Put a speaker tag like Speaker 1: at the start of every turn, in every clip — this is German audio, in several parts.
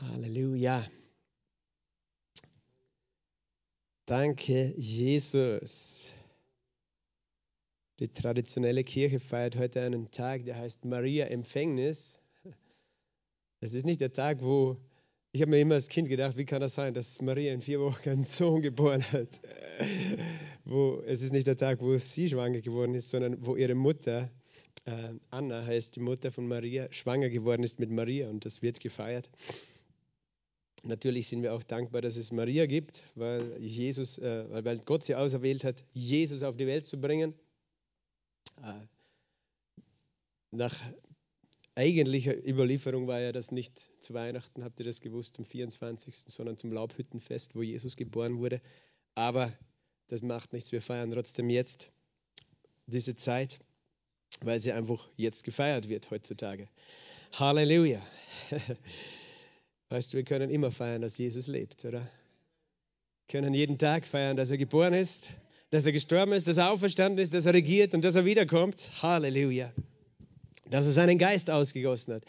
Speaker 1: Halleluja. Danke, Jesus. Die traditionelle Kirche feiert heute einen Tag, der heißt Maria Empfängnis. Es ist nicht der Tag, wo ich habe mir immer als Kind gedacht, wie kann das sein, dass Maria in vier Wochen einen Sohn geboren hat? wo, es ist nicht der Tag, wo sie schwanger geworden ist, sondern wo ihre Mutter, äh, Anna heißt die Mutter von Maria, schwanger geworden ist mit Maria und das wird gefeiert. Natürlich sind wir auch dankbar, dass es Maria gibt, weil, Jesus, äh, weil Gott sie auserwählt hat, Jesus auf die Welt zu bringen. Äh, nach eigentlicher Überlieferung war ja das nicht zu Weihnachten, habt ihr das gewusst, am 24., sondern zum Laubhüttenfest, wo Jesus geboren wurde. Aber das macht nichts, wir feiern trotzdem jetzt diese Zeit, weil sie einfach jetzt gefeiert wird heutzutage. Halleluja. Weißt du, wir können immer feiern, dass Jesus lebt, oder? Wir können jeden Tag feiern, dass er geboren ist, dass er gestorben ist, dass er auferstanden ist, dass er regiert und dass er wiederkommt. Halleluja. Dass er seinen Geist ausgegossen hat.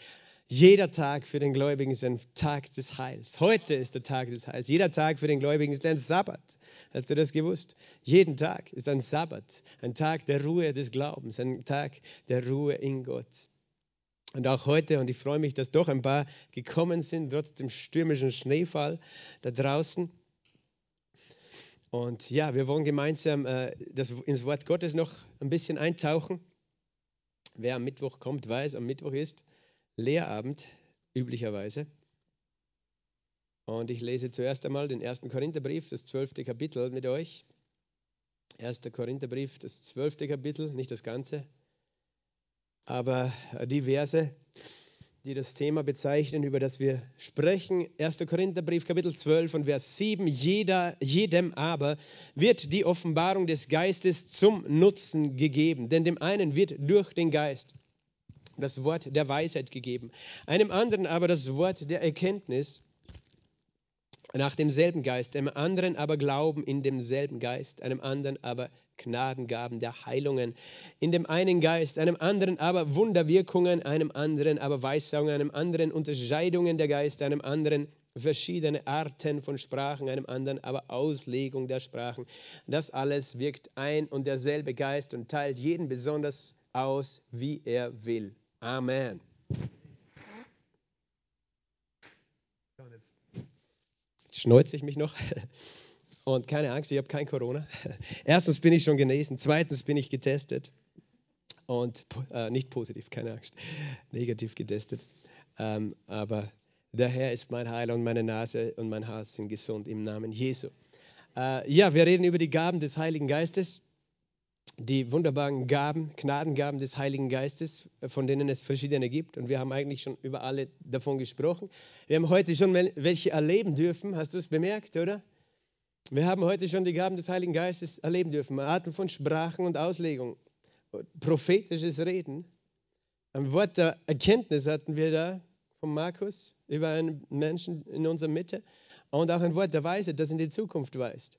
Speaker 1: Jeder Tag für den Gläubigen ist ein Tag des Heils. Heute ist der Tag des Heils. Jeder Tag für den Gläubigen ist ein Sabbat. Hast du das gewusst? Jeden Tag ist ein Sabbat, ein Tag der Ruhe des Glaubens, ein Tag der Ruhe in Gott. Und auch heute, und ich freue mich, dass doch ein paar gekommen sind, trotz dem stürmischen Schneefall da draußen. Und ja, wir wollen gemeinsam äh, das, ins Wort Gottes noch ein bisschen eintauchen. Wer am Mittwoch kommt, weiß, am Mittwoch ist Lehrabend, üblicherweise. Und ich lese zuerst einmal den ersten Korintherbrief, das zwölfte Kapitel mit euch. Erster Korintherbrief, das zwölfte Kapitel, nicht das Ganze. Aber die Verse, die das Thema bezeichnen, über das wir sprechen, 1. Korintherbrief Kapitel 12 und Vers 7, Jeder, jedem aber wird die Offenbarung des Geistes zum Nutzen gegeben, denn dem einen wird durch den Geist das Wort der Weisheit gegeben, einem anderen aber das Wort der Erkenntnis nach demselben Geist, einem anderen aber Glauben in demselben Geist, einem anderen aber Gnadengaben der Heilungen, in dem einen Geist, einem anderen aber Wunderwirkungen, einem anderen aber Weissagungen, einem anderen Unterscheidungen der Geister, einem anderen verschiedene Arten von Sprachen, einem anderen aber Auslegung der Sprachen. Das alles wirkt ein und derselbe Geist und teilt jeden besonders aus, wie er will. Amen. schneuze ich mich noch. Und keine Angst, ich habe kein Corona. Erstens bin ich schon genesen, zweitens bin ich getestet. Und äh, nicht positiv, keine Angst, negativ getestet. Ähm, aber der Herr ist mein Heiler und meine Nase und mein Hals sind gesund im Namen Jesu. Äh, ja, wir reden über die Gaben des Heiligen Geistes die wunderbaren Gaben, Gnadengaben des Heiligen Geistes, von denen es verschiedene gibt. Und wir haben eigentlich schon über alle davon gesprochen. Wir haben heute schon welche erleben dürfen. Hast du es bemerkt, oder? Wir haben heute schon die Gaben des Heiligen Geistes erleben dürfen. Arten von Sprachen und Auslegung, prophetisches Reden. Ein Wort der Erkenntnis hatten wir da von Markus über einen Menschen in unserer Mitte. Und auch ein Wort der Weisheit, das in die Zukunft weist.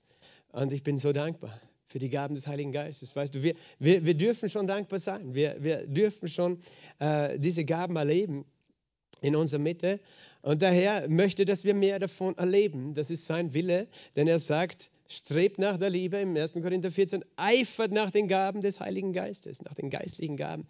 Speaker 1: Und ich bin so dankbar für die Gaben des Heiligen Geistes. Weißt du, wir, wir, wir dürfen schon dankbar sein. Wir, wir dürfen schon äh, diese Gaben erleben in unserer Mitte. Und daher möchte, dass wir mehr davon erleben. Das ist sein Wille, denn er sagt, strebt nach der Liebe im 1. Korinther 14, eifert nach den Gaben des Heiligen Geistes, nach den geistlichen Gaben.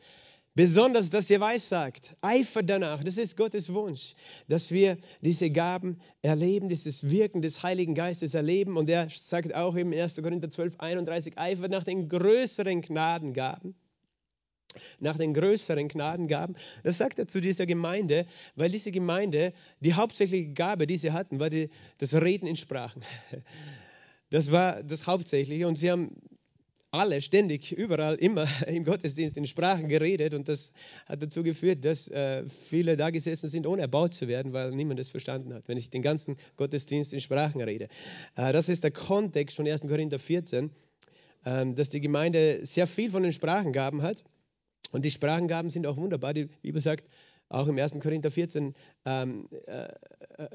Speaker 1: Besonders, dass ihr weissagt, eifert danach. Das ist Gottes Wunsch, dass wir diese Gaben erleben, dieses Wirken des Heiligen Geistes erleben. Und er sagt auch im 1. Korinther 12, 31, eifert nach den größeren Gnadengaben. Nach den größeren Gnadengaben. Das sagt er zu dieser Gemeinde, weil diese Gemeinde, die hauptsächliche Gabe, die sie hatten, war die, das Reden in Sprachen. Das war das Hauptsächliche. Und sie haben alle ständig, überall, immer im Gottesdienst in Sprachen geredet und das hat dazu geführt, dass äh, viele da gesessen sind, ohne erbaut zu werden, weil niemand es verstanden hat, wenn ich den ganzen Gottesdienst in Sprachen rede. Äh, das ist der Kontext von 1. Korinther 14, äh, dass die Gemeinde sehr viel von den Sprachengaben hat und die Sprachengaben sind auch wunderbar. Die Bibel sagt, auch im 1. Korinther 14 ähm, äh, äh,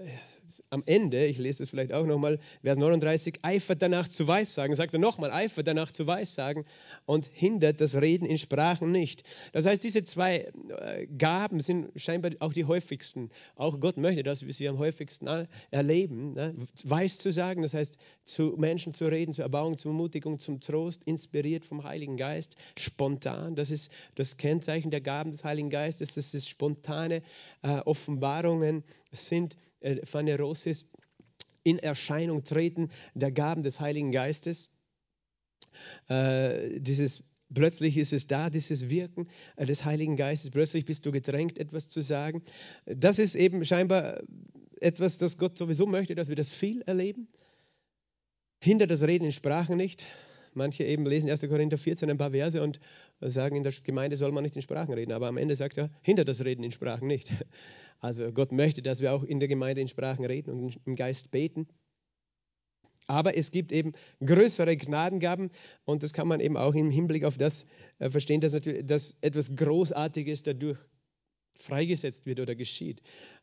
Speaker 1: am Ende, ich lese es vielleicht auch nochmal, Vers 39, eifert danach zu Weissagen, sagt er nochmal, eifert danach zu Weissagen und hindert das Reden in Sprachen nicht. Das heißt, diese zwei äh, Gaben sind scheinbar auch die häufigsten. Auch Gott möchte, dass wir sie am häufigsten erleben. Ne? Weiß zu sagen, das heißt, zu Menschen zu reden, zur Erbauung, zur Ermutigung, zum Trost, inspiriert vom Heiligen Geist, spontan. Das ist das Kennzeichen der Gaben des Heiligen Geistes, das ist spontane äh, Offenbarungen sind äh, Phanerosis in Erscheinung treten der Gaben des Heiligen Geistes. Äh, dieses Plötzlich ist es da, dieses Wirken äh, des Heiligen Geistes. Plötzlich bist du gedrängt, etwas zu sagen. Das ist eben scheinbar etwas, das Gott sowieso möchte, dass wir das viel erleben. Hindert das Reden in Sprachen nicht. Manche eben lesen 1. Korinther 14 ein paar Verse und sagen, in der Gemeinde soll man nicht in Sprachen reden. Aber am Ende sagt er, hindert das Reden in Sprachen nicht. Also Gott möchte, dass wir auch in der Gemeinde in Sprachen reden und im Geist beten. Aber es gibt eben größere Gnadengaben und das kann man eben auch im Hinblick auf das äh, verstehen, dass, natürlich, dass etwas Großartiges dadurch freigesetzt wird oder geschieht.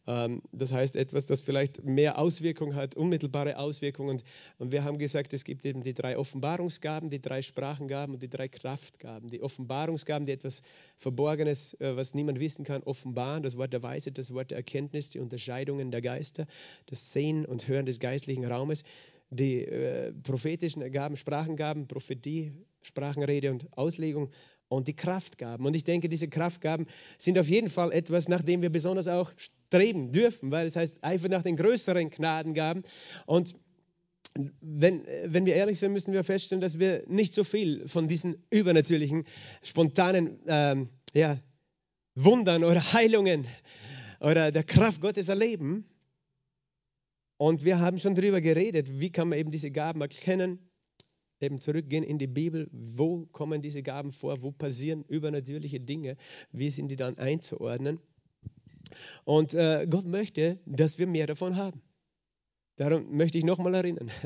Speaker 1: Ähm, das heißt etwas, das vielleicht mehr Auswirkungen hat, unmittelbare Auswirkungen. Und wir haben gesagt, es gibt eben die drei Offenbarungsgaben, die drei Sprachengaben und die drei Kraftgaben. Die Offenbarungsgaben, die etwas Verborgenes, äh, was niemand wissen kann, offenbaren. Das Wort der Weisheit, das Wort der Erkenntnis, die Unterscheidungen der Geister, das Sehen und Hören des geistlichen Raumes. Die äh, prophetischen Gaben, Sprachengaben, Prophetie, Sprachenrede und Auslegung und die Kraftgaben. Und ich denke, diese Kraftgaben sind auf jeden Fall etwas, nach dem wir besonders auch streben dürfen, weil es heißt einfach nach den größeren Gnadengaben. Und wenn, wenn wir ehrlich sind, müssen wir feststellen, dass wir nicht so viel von diesen übernatürlichen, spontanen ähm, ja, Wundern oder Heilungen oder der Kraft Gottes erleben. Und wir haben schon darüber geredet, wie kann man eben diese Gaben erkennen eben zurückgehen in die Bibel, wo kommen diese Gaben vor, wo passieren übernatürliche Dinge, wie sind die dann einzuordnen. Und äh, Gott möchte, dass wir mehr davon haben. Darum möchte ich nochmal erinnern.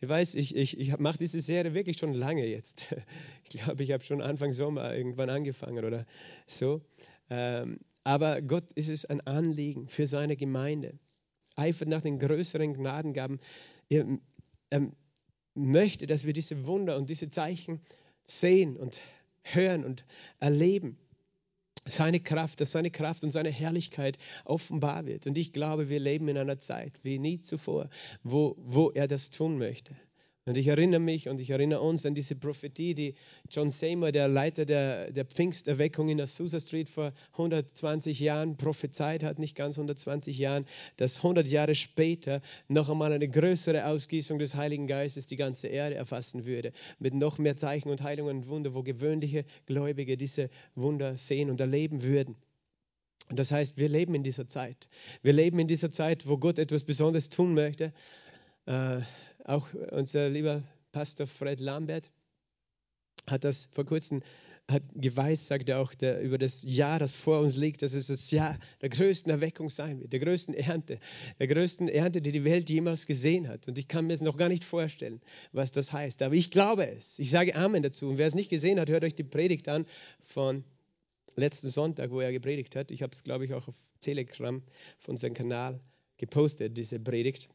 Speaker 1: Ich weiß, ich, ich, ich mache diese Serie wirklich schon lange jetzt. Ich glaube, ich habe schon Anfang Sommer irgendwann angefangen oder so. Ähm, aber Gott ist es ein Anliegen für seine Gemeinde. Eifert nach den größeren Gnadengaben. Er, möchte, dass wir diese Wunder und diese Zeichen sehen und hören und erleben. Seine Kraft, dass seine Kraft und seine Herrlichkeit offenbar wird. Und ich glaube, wir leben in einer Zeit wie nie zuvor, wo, wo er das tun möchte. Und ich erinnere mich und ich erinnere uns an diese Prophetie, die John Seymour, der Leiter der, der Pfingsterweckung in Azusa Street vor 120 Jahren prophezeit hat, nicht ganz 120 Jahren, dass 100 Jahre später noch einmal eine größere Ausgießung des Heiligen Geistes die ganze Erde erfassen würde, mit noch mehr Zeichen und Heilungen und Wunder, wo gewöhnliche Gläubige diese Wunder sehen und erleben würden. Und das heißt, wir leben in dieser Zeit. Wir leben in dieser Zeit, wo Gott etwas Besonderes tun möchte. Äh, auch unser lieber Pastor Fred Lambert hat das vor kurzem hat geweissagt, auch der, über das Jahr, das vor uns liegt, dass es das Jahr der größten Erweckung sein wird, der größten Ernte, der größten Ernte, die die Welt jemals gesehen hat. Und ich kann mir es noch gar nicht vorstellen, was das heißt. Aber ich glaube es. Ich sage Amen dazu. Und wer es nicht gesehen hat, hört euch die Predigt an von letzten Sonntag, wo er gepredigt hat. Ich habe es, glaube ich, auch auf Telegram von seinem Kanal gepostet, diese Predigt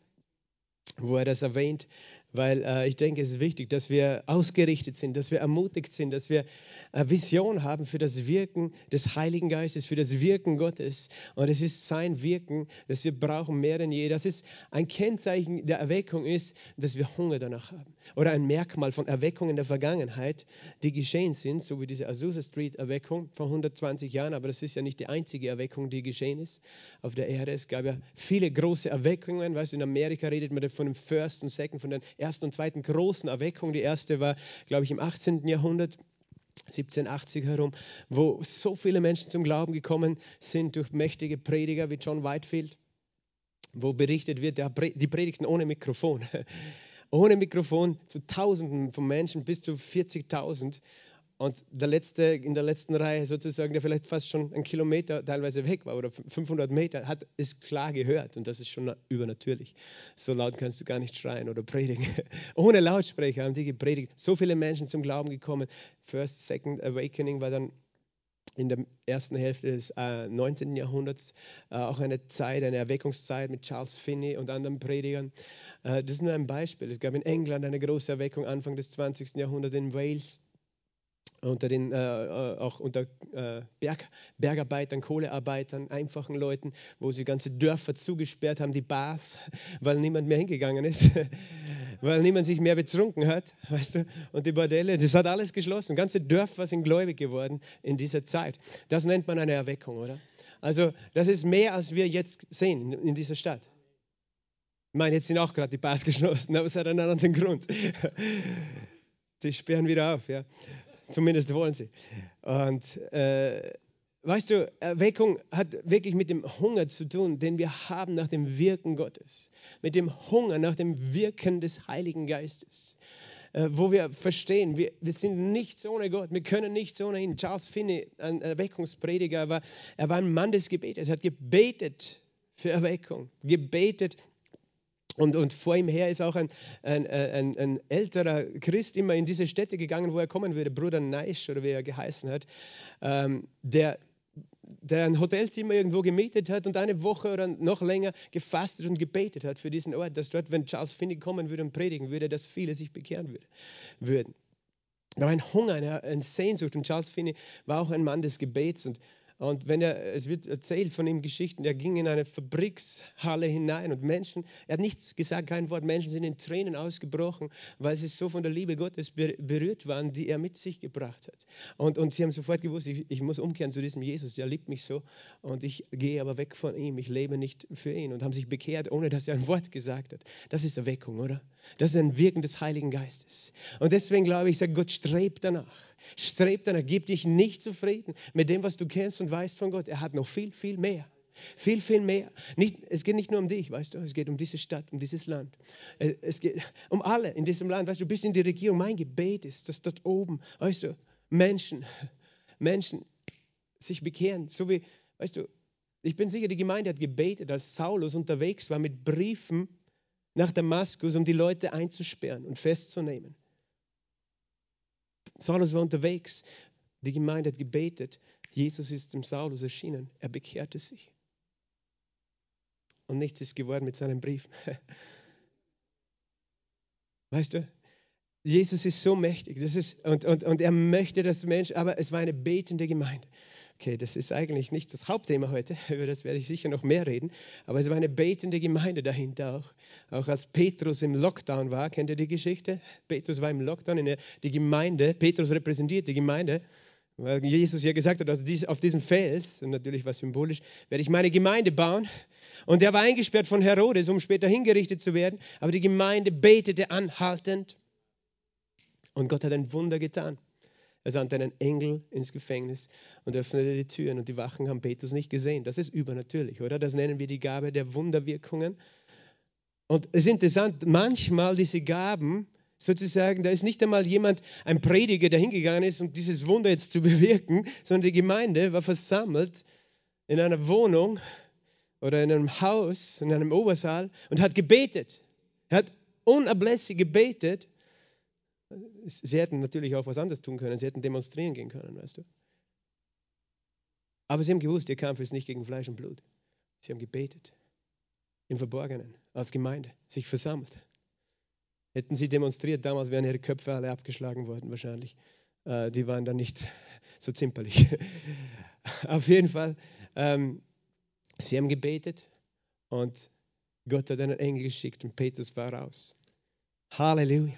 Speaker 1: wo er das erwähnt, weil äh, ich denke, es ist wichtig, dass wir ausgerichtet sind, dass wir ermutigt sind, dass wir äh, Vision haben für das Wirken des Heiligen Geistes, für das Wirken Gottes. Und es ist sein Wirken, das wir brauchen mehr denn je. Das ist ein Kennzeichen der Erweckung ist, dass wir Hunger danach haben. Oder ein Merkmal von Erweckungen der Vergangenheit, die geschehen sind, so wie diese Azusa Street Erweckung vor 120 Jahren. Aber das ist ja nicht die einzige Erweckung, die geschehen ist auf der Erde. Es gab ja viele große Erweckungen. Weißt du, in Amerika redet man von dem First und Second, von den ersten und zweiten großen Erweckung. Die erste war, glaube ich, im 18. Jahrhundert. 1780 herum, wo so viele Menschen zum Glauben gekommen sind durch mächtige Prediger wie John Whitefield, wo berichtet wird, die predigten ohne Mikrofon. Ohne Mikrofon zu Tausenden von Menschen, bis zu 40.000. Und der letzte in der letzten Reihe sozusagen, der vielleicht fast schon einen Kilometer teilweise weg war oder 500 Meter, hat es klar gehört. Und das ist schon übernatürlich. So laut kannst du gar nicht schreien oder predigen. Ohne Lautsprecher haben die gepredigt. So viele Menschen zum Glauben gekommen. First, Second Awakening war dann in der ersten Hälfte des äh, 19. Jahrhunderts äh, auch eine Zeit, eine Erweckungszeit mit Charles Finney und anderen Predigern. Äh, das ist nur ein Beispiel. Es gab in England eine große Erweckung Anfang des 20. Jahrhunderts, in Wales unter den, äh, äh, auch unter äh, Berg, Bergarbeitern, Kohlearbeitern, einfachen Leuten, wo sie ganze Dörfer zugesperrt haben, die Bars, weil niemand mehr hingegangen ist, weil niemand sich mehr betrunken hat, weißt du, und die Bordelle, das hat alles geschlossen. Ganze Dörfer sind gläubig geworden in dieser Zeit. Das nennt man eine Erweckung, oder? Also das ist mehr, als wir jetzt sehen in dieser Stadt. Ich meine, jetzt sind auch gerade die Bars geschlossen, aber es hat einen anderen Grund. Die sperren wieder auf, ja. Zumindest wollen sie. Und äh, weißt du, Erweckung hat wirklich mit dem Hunger zu tun, den wir haben nach dem Wirken Gottes. Mit dem Hunger nach dem Wirken des Heiligen Geistes. Äh, wo wir verstehen, wir, wir sind nichts ohne Gott, wir können nichts ohne ihn. Charles Finney, ein Erweckungsprediger, war, er war ein Mann des Gebetes, er hat gebetet für Erweckung, gebetet und, und, vor ihm her ist auch ein, ein, ein, ein, älterer Christ immer in diese Städte gegangen, wo er kommen würde, Bruder Neisch oder wie er geheißen hat, ähm, der, der ein Hotelzimmer irgendwo gemietet hat und eine Woche oder noch länger gefastet und gebetet hat für diesen Ort, dass dort, wenn Charles Finney kommen würde und predigen würde, dass viele sich bekehren würde, würden. Da war ein Hunger, eine, eine Sehnsucht und Charles Finney war auch ein Mann des Gebets und und wenn er, es wird erzählt von ihm Geschichten, er ging in eine Fabrikshalle hinein und Menschen, er hat nichts gesagt, kein Wort, Menschen sind in Tränen ausgebrochen, weil sie so von der Liebe Gottes berührt waren, die er mit sich gebracht hat. Und, und sie haben sofort gewusst, ich, ich muss umkehren zu diesem Jesus, der liebt mich so und ich gehe aber weg von ihm, ich lebe nicht für ihn und haben sich bekehrt, ohne dass er ein Wort gesagt hat. Das ist Erweckung, oder? Das ist ein Wirken des Heiligen Geistes. Und deswegen glaube ich, sagt Gott, strebt danach. Strebt danach. Gib dich nicht zufrieden mit dem, was du kennst und weißt von Gott. Er hat noch viel, viel mehr. Viel, viel mehr. Nicht, es geht nicht nur um dich, weißt du, es geht um diese Stadt, um dieses Land. Es geht um alle in diesem Land. Weißt du, du bist in die Regierung. Mein Gebet ist, dass dort oben, weißt du, Menschen, Menschen sich bekehren. So wie, weißt du, ich bin sicher, die Gemeinde hat gebetet, als Saulus unterwegs war mit Briefen nach Damaskus, um die Leute einzusperren und festzunehmen. Saulus war unterwegs, die Gemeinde hat gebetet, Jesus ist dem Saulus erschienen, er bekehrte sich. Und nichts ist geworden mit seinen Briefen. Weißt du, Jesus ist so mächtig das ist, und, und, und er möchte, dass Menschen, aber es war eine betende Gemeinde. Okay, das ist eigentlich nicht das Hauptthema heute, über das werde ich sicher noch mehr reden, aber es war eine betende Gemeinde dahinter auch. Auch als Petrus im Lockdown war, kennt ihr die Geschichte? Petrus war im Lockdown, in der, die Gemeinde, Petrus repräsentiert die Gemeinde, weil Jesus ja gesagt hat, auf diesem Fels, und natürlich was symbolisch, werde ich meine Gemeinde bauen. Und er war eingesperrt von Herodes, um später hingerichtet zu werden, aber die Gemeinde betete anhaltend und Gott hat ein Wunder getan. Er sandte einen Engel ins Gefängnis und öffnete die Türen und die Wachen haben Petrus nicht gesehen. Das ist übernatürlich, oder? Das nennen wir die Gabe der Wunderwirkungen. Und es ist interessant, manchmal diese Gaben, sozusagen, da ist nicht einmal jemand, ein Prediger, der hingegangen ist, um dieses Wunder jetzt zu bewirken, sondern die Gemeinde war versammelt in einer Wohnung oder in einem Haus, in einem Obersaal und hat gebetet. Er hat unablässig gebetet Sie hätten natürlich auch was anderes tun können. Sie hätten demonstrieren gehen können, weißt du. Aber sie haben gewusst, ihr Kampf ist nicht gegen Fleisch und Blut. Sie haben gebetet. Im Verborgenen, als Gemeinde, sich versammelt. Hätten sie demonstriert, damals wären ihre Köpfe alle abgeschlagen worden, wahrscheinlich. Äh, die waren dann nicht so zimperlich. Auf jeden Fall, ähm, sie haben gebetet und Gott hat einen Engel geschickt und Petrus war raus. Halleluja.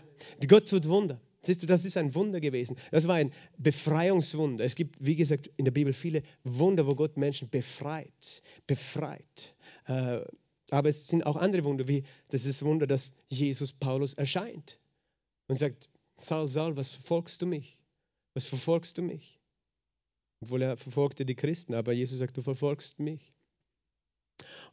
Speaker 1: Gott tut Wunder. Siehst du, das ist ein Wunder gewesen. Das war ein Befreiungswunder. Es gibt, wie gesagt, in der Bibel viele Wunder, wo Gott Menschen befreit. Befreit. Äh, aber es sind auch andere Wunder, wie das ist Wunder, dass Jesus Paulus erscheint und sagt: Saul, Saul, was verfolgst du mich? Was verfolgst du mich? Obwohl er verfolgte die Christen, aber Jesus sagt: Du verfolgst mich.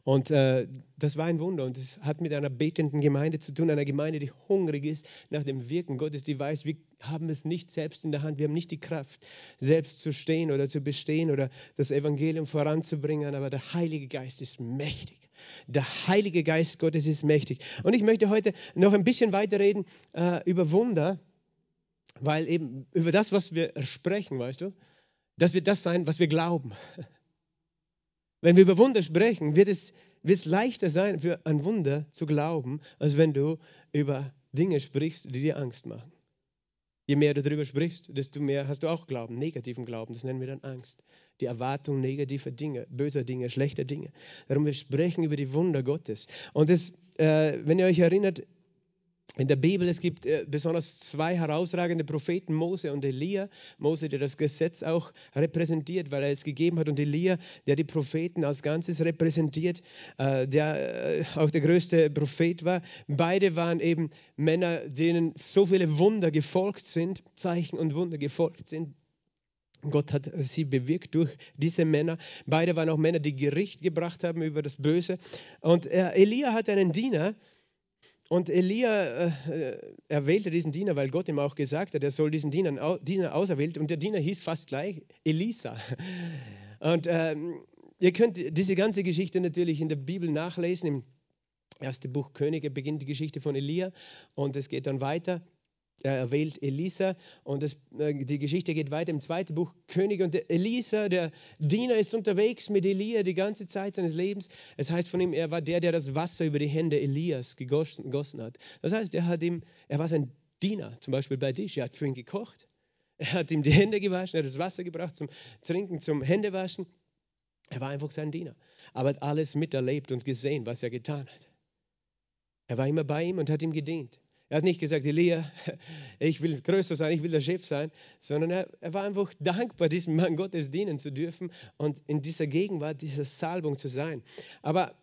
Speaker 1: Und äh, das war ein Wunder und es hat mit einer betenden Gemeinde zu tun, einer Gemeinde, die hungrig ist nach dem Wirken Gottes, die weiß, wir haben es nicht selbst in der Hand, wir haben nicht die Kraft, selbst zu stehen oder zu bestehen oder das Evangelium voranzubringen, aber der Heilige Geist ist mächtig. Der Heilige Geist Gottes ist mächtig. Und ich möchte heute noch ein bisschen weiterreden äh, über Wunder, weil eben über das, was wir sprechen, weißt du, Das wird das sein, was wir glauben. Wenn wir über Wunder sprechen, wird es, wird es leichter sein, für ein Wunder zu glauben, als wenn du über Dinge sprichst, die dir Angst machen. Je mehr du darüber sprichst, desto mehr hast du auch Glauben, negativen Glauben. Das nennen wir dann Angst. Die Erwartung negativer Dinge, böser Dinge, schlechter Dinge. Darum wir sprechen über die Wunder Gottes. Und das, äh, wenn ihr euch erinnert, in der Bibel, es gibt äh, besonders zwei herausragende Propheten, Mose und Elia. Mose, der das Gesetz auch repräsentiert, weil er es gegeben hat, und Elia, der die Propheten als Ganzes repräsentiert, äh, der äh, auch der größte Prophet war. Beide waren eben Männer, denen so viele Wunder gefolgt sind, Zeichen und Wunder gefolgt sind. Gott hat sie bewirkt durch diese Männer. Beide waren auch Männer, die Gericht gebracht haben über das Böse. Und Elia hat einen Diener, und Elia äh, erwählte diesen Diener, weil Gott ihm auch gesagt hat, er soll diesen Diener, Diener auserwählt. Und der Diener hieß fast gleich Elisa. Und ähm, ihr könnt diese ganze Geschichte natürlich in der Bibel nachlesen. Im ersten Buch Könige beginnt die Geschichte von Elia und es geht dann weiter er wählt Elisa und das, äh, die Geschichte geht weiter im zweiten Buch König und Elisa, der Diener, ist unterwegs mit Elia die ganze Zeit seines Lebens. Es heißt von ihm, er war der, der das Wasser über die Hände Elias gegossen, gegossen hat. Das heißt, er, hat ihm, er war sein Diener, zum Beispiel bei Tisch, er hat für ihn gekocht, er hat ihm die Hände gewaschen, er hat das Wasser gebracht zum Trinken, zum Händewaschen. Er war einfach sein Diener, aber hat alles miterlebt und gesehen, was er getan hat. Er war immer bei ihm und hat ihm gedient. Er hat nicht gesagt, Elia, ich will größer sein, ich will der Chef sein, sondern er, er, war einfach dankbar, diesem Mann Gottes dienen zu dürfen und in dieser Gegenwart, dieser Salbung zu sein. Aber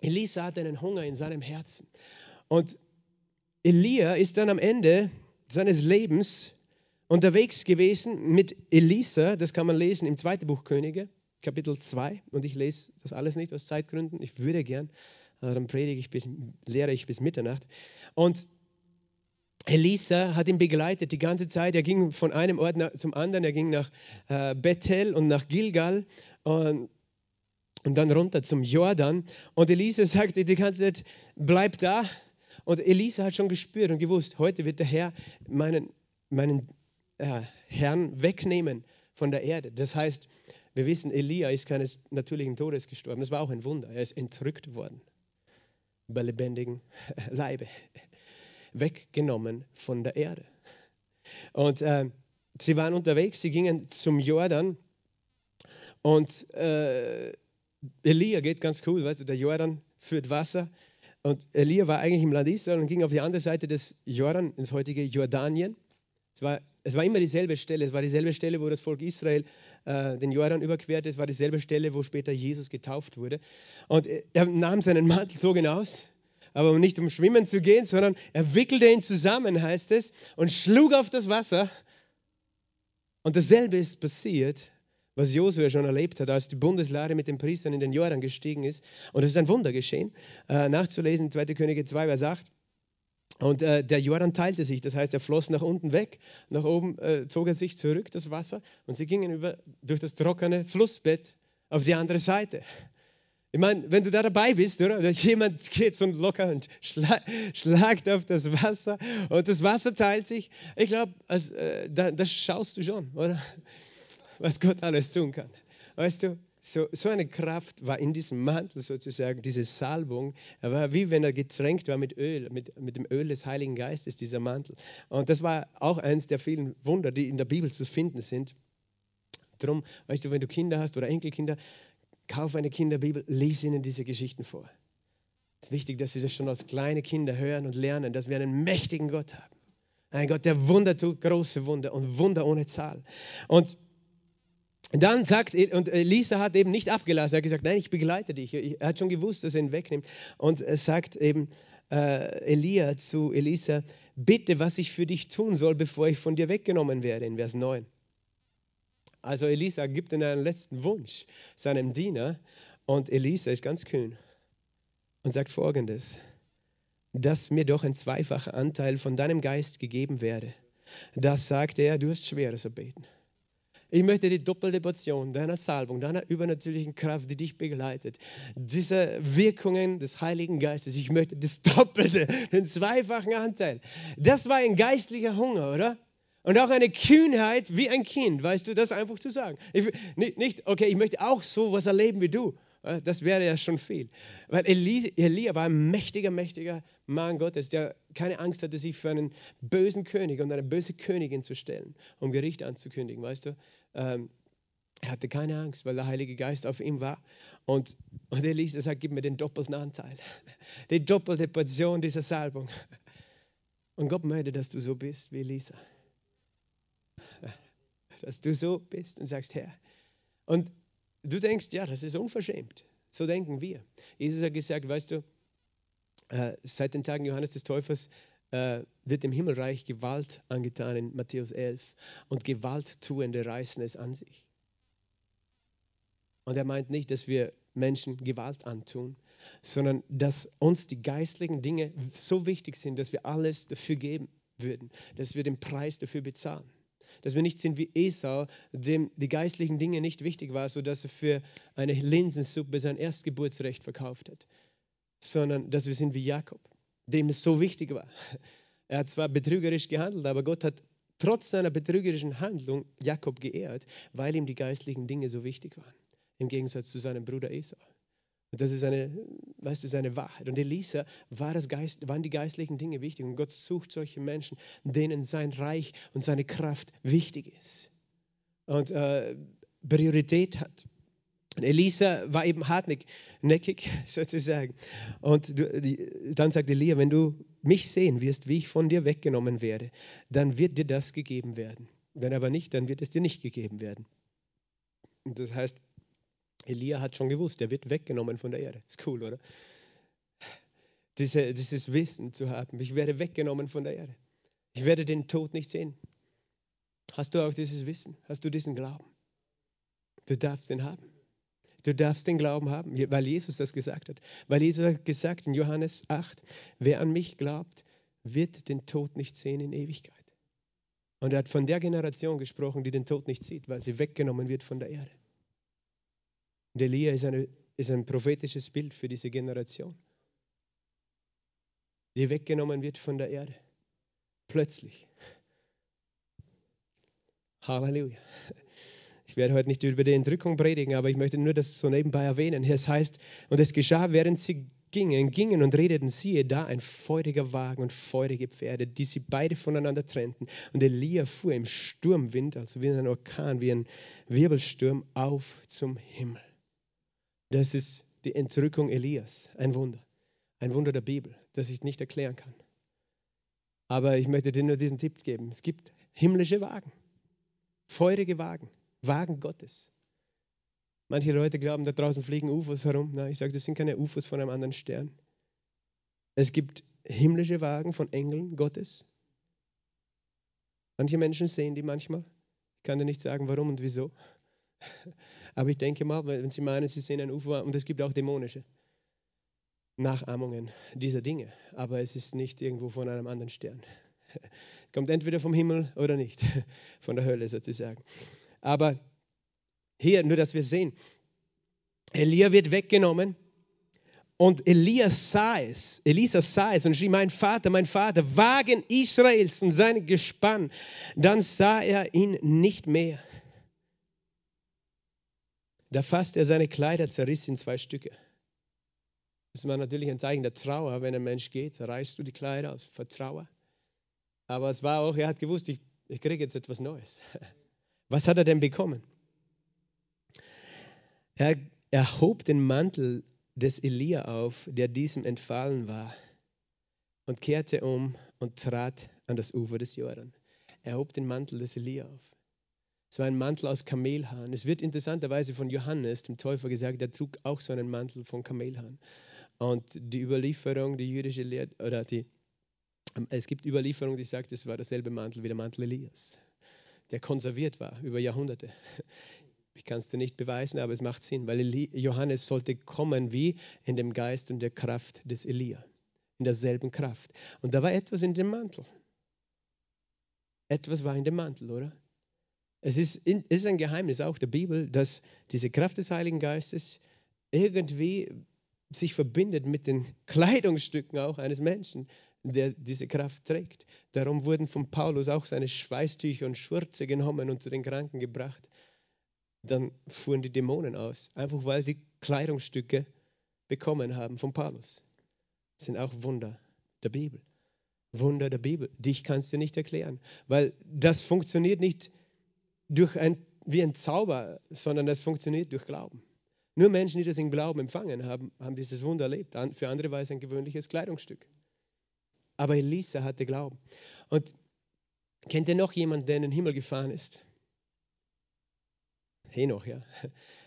Speaker 1: Elisa hat einen Hunger in seinem Herzen. Und Elia ist dann am Ende seines Lebens unterwegs gewesen mit Elisa, das kann man lesen im zweiten Buch Könige, Kapitel 2. Und ich lese das alles nicht aus Zeitgründen, ich würde gern dann predige ich bis, lehre ich bis Mitternacht. Und Elisa hat ihn begleitet die ganze Zeit. Er ging von einem Ort zum anderen. Er ging nach äh, Bethel und nach Gilgal und, und dann runter zum Jordan. Und Elisa sagte die ganze Zeit, bleib da. Und Elisa hat schon gespürt und gewusst, heute wird der Herr meinen, meinen äh, Herrn wegnehmen von der Erde. Das heißt, wir wissen, Elia ist keines natürlichen Todes gestorben. Das war auch ein Wunder. Er ist entrückt worden bei lebendigem Leibe, weggenommen von der Erde. Und äh, sie waren unterwegs, sie gingen zum Jordan und äh, Elia geht ganz cool, weißt du, der Jordan führt Wasser und Elia war eigentlich im Land Israel und ging auf die andere Seite des Jordan, ins heutige Jordanien. Es war, es war immer dieselbe Stelle, es war dieselbe Stelle, wo das Volk Israel äh, den Jordan überquerte, es war dieselbe Stelle, wo später Jesus getauft wurde. Und er nahm seinen Mantel, zog ihn aus, aber nicht um schwimmen zu gehen, sondern er wickelte ihn zusammen, heißt es, und schlug auf das Wasser. Und dasselbe ist passiert, was Josua schon erlebt hat, als die Bundeslade mit den Priestern in den Jordan gestiegen ist. Und es ist ein Wunder geschehen, äh, nachzulesen, 2. Könige 2, Vers 8. Und äh, der Jordan teilte sich, das heißt, er floss nach unten weg, nach oben äh, zog er sich zurück, das Wasser, und sie gingen über, durch das trockene Flussbett auf die andere Seite. Ich meine, wenn du da dabei bist, oder? Jemand geht so locker und schla schlagt auf das Wasser und das Wasser teilt sich. Ich glaube, äh, da, das schaust du schon, oder? Was Gott alles tun kann. Weißt du, so, so eine Kraft war in diesem Mantel sozusagen, diese Salbung. Er war wie wenn er getränkt war mit Öl, mit, mit dem Öl des Heiligen Geistes, dieser Mantel. Und das war auch eines der vielen Wunder, die in der Bibel zu finden sind. Darum, weißt du, wenn du Kinder hast oder Enkelkinder, kauf eine Kinderbibel, lies ihnen diese Geschichten vor. Es ist wichtig, dass sie das schon als kleine Kinder hören und lernen, dass wir einen mächtigen Gott haben. Ein Gott, der Wunder tut, große Wunder und Wunder ohne Zahl. Und dann sagt, und Elisa hat eben nicht abgelassen, er hat gesagt, nein, ich begleite dich. Er hat schon gewusst, dass er ihn wegnimmt. Und er sagt eben äh, Elia zu Elisa, bitte, was ich für dich tun soll, bevor ich von dir weggenommen werde, in Vers 9. Also Elisa gibt in einen letzten Wunsch seinem Diener und Elisa ist ganz kühn und sagt folgendes, dass mir doch ein zweifacher Anteil von deinem Geist gegeben werde. Das sagt er, du hast Schweres erbeten. Ich möchte die doppelte Portion deiner Salbung, deiner übernatürlichen Kraft, die dich begleitet, diese Wirkungen des Heiligen Geistes, ich möchte das Doppelte, den zweifachen Anteil. Das war ein geistlicher Hunger, oder? Und auch eine Kühnheit wie ein Kind, weißt du, das einfach zu sagen. Ich, nicht, nicht, okay, ich möchte auch so was erleben wie du. Das wäre ja schon viel. Weil Elia war ein mächtiger, mächtiger Mann Gottes, der keine Angst hatte, sich für einen bösen König und eine böse Königin zu stellen, um Gericht anzukündigen, weißt du. Ähm, er hatte keine Angst, weil der Heilige Geist auf ihm war. Und, und Elisa sagt, gib mir den doppelten Anteil, die doppelte Portion dieser Salbung. Und Gott möchte, dass du so bist wie Elisa dass du so bist und sagst, Herr. Und du denkst, ja, das ist unverschämt. So denken wir. Jesus hat gesagt, weißt du, äh, seit den Tagen Johannes des Täufers äh, wird dem Himmelreich Gewalt angetan in Matthäus 11 und Gewalttuende reißen es an sich. Und er meint nicht, dass wir Menschen Gewalt antun, sondern dass uns die geistlichen Dinge so wichtig sind, dass wir alles dafür geben würden, dass wir den Preis dafür bezahlen dass wir nicht sind wie Esau, dem die geistlichen Dinge nicht wichtig waren, sodass er für eine Linsensuppe sein Erstgeburtsrecht verkauft hat, sondern dass wir sind wie Jakob, dem es so wichtig war. Er hat zwar betrügerisch gehandelt, aber Gott hat trotz seiner betrügerischen Handlung Jakob geehrt, weil ihm die geistlichen Dinge so wichtig waren, im Gegensatz zu seinem Bruder Esau. Und das ist eine, weißt du, seine Wahrheit. Und Elisa war das Geist, waren die geistlichen Dinge wichtig. Und Gott sucht solche Menschen, denen sein Reich und seine Kraft wichtig ist. Und äh, Priorität hat. Elisa war eben hartnäckig, sozusagen. Und dann sagt Elia, wenn du mich sehen wirst, wie ich von dir weggenommen werde, dann wird dir das gegeben werden. Wenn aber nicht, dann wird es dir nicht gegeben werden. Und das heißt, Elia hat schon gewusst, er wird weggenommen von der Erde. Ist cool, oder? Diese, dieses Wissen zu haben, ich werde weggenommen von der Erde. Ich werde den Tod nicht sehen. Hast du auch dieses Wissen? Hast du diesen Glauben? Du darfst den haben. Du darfst den Glauben haben, weil Jesus das gesagt hat. Weil Jesus hat gesagt in Johannes 8, wer an mich glaubt, wird den Tod nicht sehen in Ewigkeit. Und er hat von der Generation gesprochen, die den Tod nicht sieht, weil sie weggenommen wird von der Erde. Und Elia ist, eine, ist ein prophetisches Bild für diese Generation, die weggenommen wird von der Erde. Plötzlich. Halleluja. Ich werde heute nicht über die Entrückung predigen, aber ich möchte nur das so nebenbei erwähnen. Es heißt, und es geschah, während sie gingen, gingen und redeten, siehe da, ein feuriger Wagen und feurige Pferde, die sie beide voneinander trennten. Und Elia fuhr im Sturmwind, also wie ein Orkan, wie ein Wirbelsturm, auf zum Himmel. Das ist die Entrückung Elias. Ein Wunder. Ein Wunder der Bibel, das ich nicht erklären kann. Aber ich möchte dir nur diesen Tipp geben. Es gibt himmlische Wagen, feurige Wagen, Wagen Gottes. Manche Leute glauben, da draußen fliegen UFOs herum. Nein, ich sage, das sind keine UFOs von einem anderen Stern. Es gibt himmlische Wagen von Engeln Gottes. Manche Menschen sehen die manchmal. Ich kann dir nicht sagen, warum und wieso. Aber ich denke mal, wenn Sie meinen, Sie sehen ein UFO, und es gibt auch dämonische Nachahmungen dieser Dinge, aber es ist nicht irgendwo von einem anderen Stern. Kommt entweder vom Himmel oder nicht, von der Hölle sozusagen. Aber hier, nur dass wir sehen, Elia wird weggenommen und Elia sah es, Elisa sah es und schrie, mein Vater, mein Vater, Wagen Israels und sein Gespann. Dann sah er ihn nicht mehr. Da fasste er seine Kleider, zerriss in zwei Stücke. Das war natürlich ein Zeichen der Trauer. Wenn ein Mensch geht, reißt du die Kleider aus Vertrauer. Aber es war auch, er hat gewusst, ich, ich kriege jetzt etwas Neues. Was hat er denn bekommen? Er, er hob den Mantel des Elia auf, der diesem entfallen war, und kehrte um und trat an das Ufer des Jordan. Er hob den Mantel des Elia auf. Es war ein Mantel aus Kamelhahn. Es wird interessanterweise von Johannes, dem Täufer, gesagt, er trug auch so einen Mantel von Kamelhahn. Und die Überlieferung, die jüdische Lehr oder die, es gibt Überlieferung, die sagt, es war derselbe Mantel wie der Mantel Elias, der konserviert war über Jahrhunderte. Ich kann es dir nicht beweisen, aber es macht Sinn, weil Johannes sollte kommen wie in dem Geist und der Kraft des Elia, in derselben Kraft. Und da war etwas in dem Mantel. Etwas war in dem Mantel, oder? Es ist, in, ist ein Geheimnis auch der Bibel, dass diese Kraft des Heiligen Geistes irgendwie sich verbindet mit den Kleidungsstücken auch eines Menschen. Der diese Kraft trägt. Darum wurden von Paulus auch seine Schweißtücher und Schürze genommen und zu den Kranken gebracht. Dann fuhren die Dämonen aus, einfach weil sie Kleidungsstücke bekommen haben von Paulus. Das sind auch Wunder der Bibel. Wunder der Bibel. Dich kannst du nicht erklären, weil das funktioniert nicht durch ein, wie ein Zauber, sondern das funktioniert durch Glauben. Nur Menschen, die das im Glauben empfangen haben, haben dieses Wunder erlebt. Für andere war es ein gewöhnliches Kleidungsstück. Aber Elisa hatte Glauben. Und kennt ihr noch jemanden, der in den Himmel gefahren ist? Henoch, ja.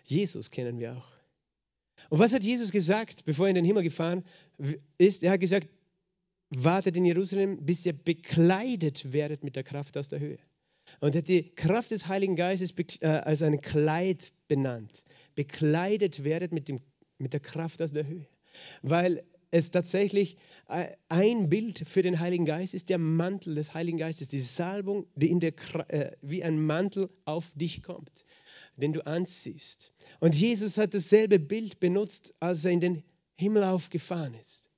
Speaker 1: Jesus kennen wir auch. Und was hat Jesus gesagt, bevor er in den Himmel gefahren ist? Er hat gesagt, wartet in Jerusalem, bis ihr bekleidet werdet mit der Kraft aus der Höhe. Und er hat die Kraft des Heiligen Geistes äh, als ein Kleid benannt. Bekleidet werdet mit, dem, mit der Kraft aus der Höhe. Weil es tatsächlich äh, ein Bild für den Heiligen Geist ist der Mantel des Heiligen Geistes, die Salbung, die in der, äh, wie ein Mantel auf dich kommt, den du anziehst. Und Jesus hat dasselbe Bild benutzt, als er in den Himmel aufgefahren ist.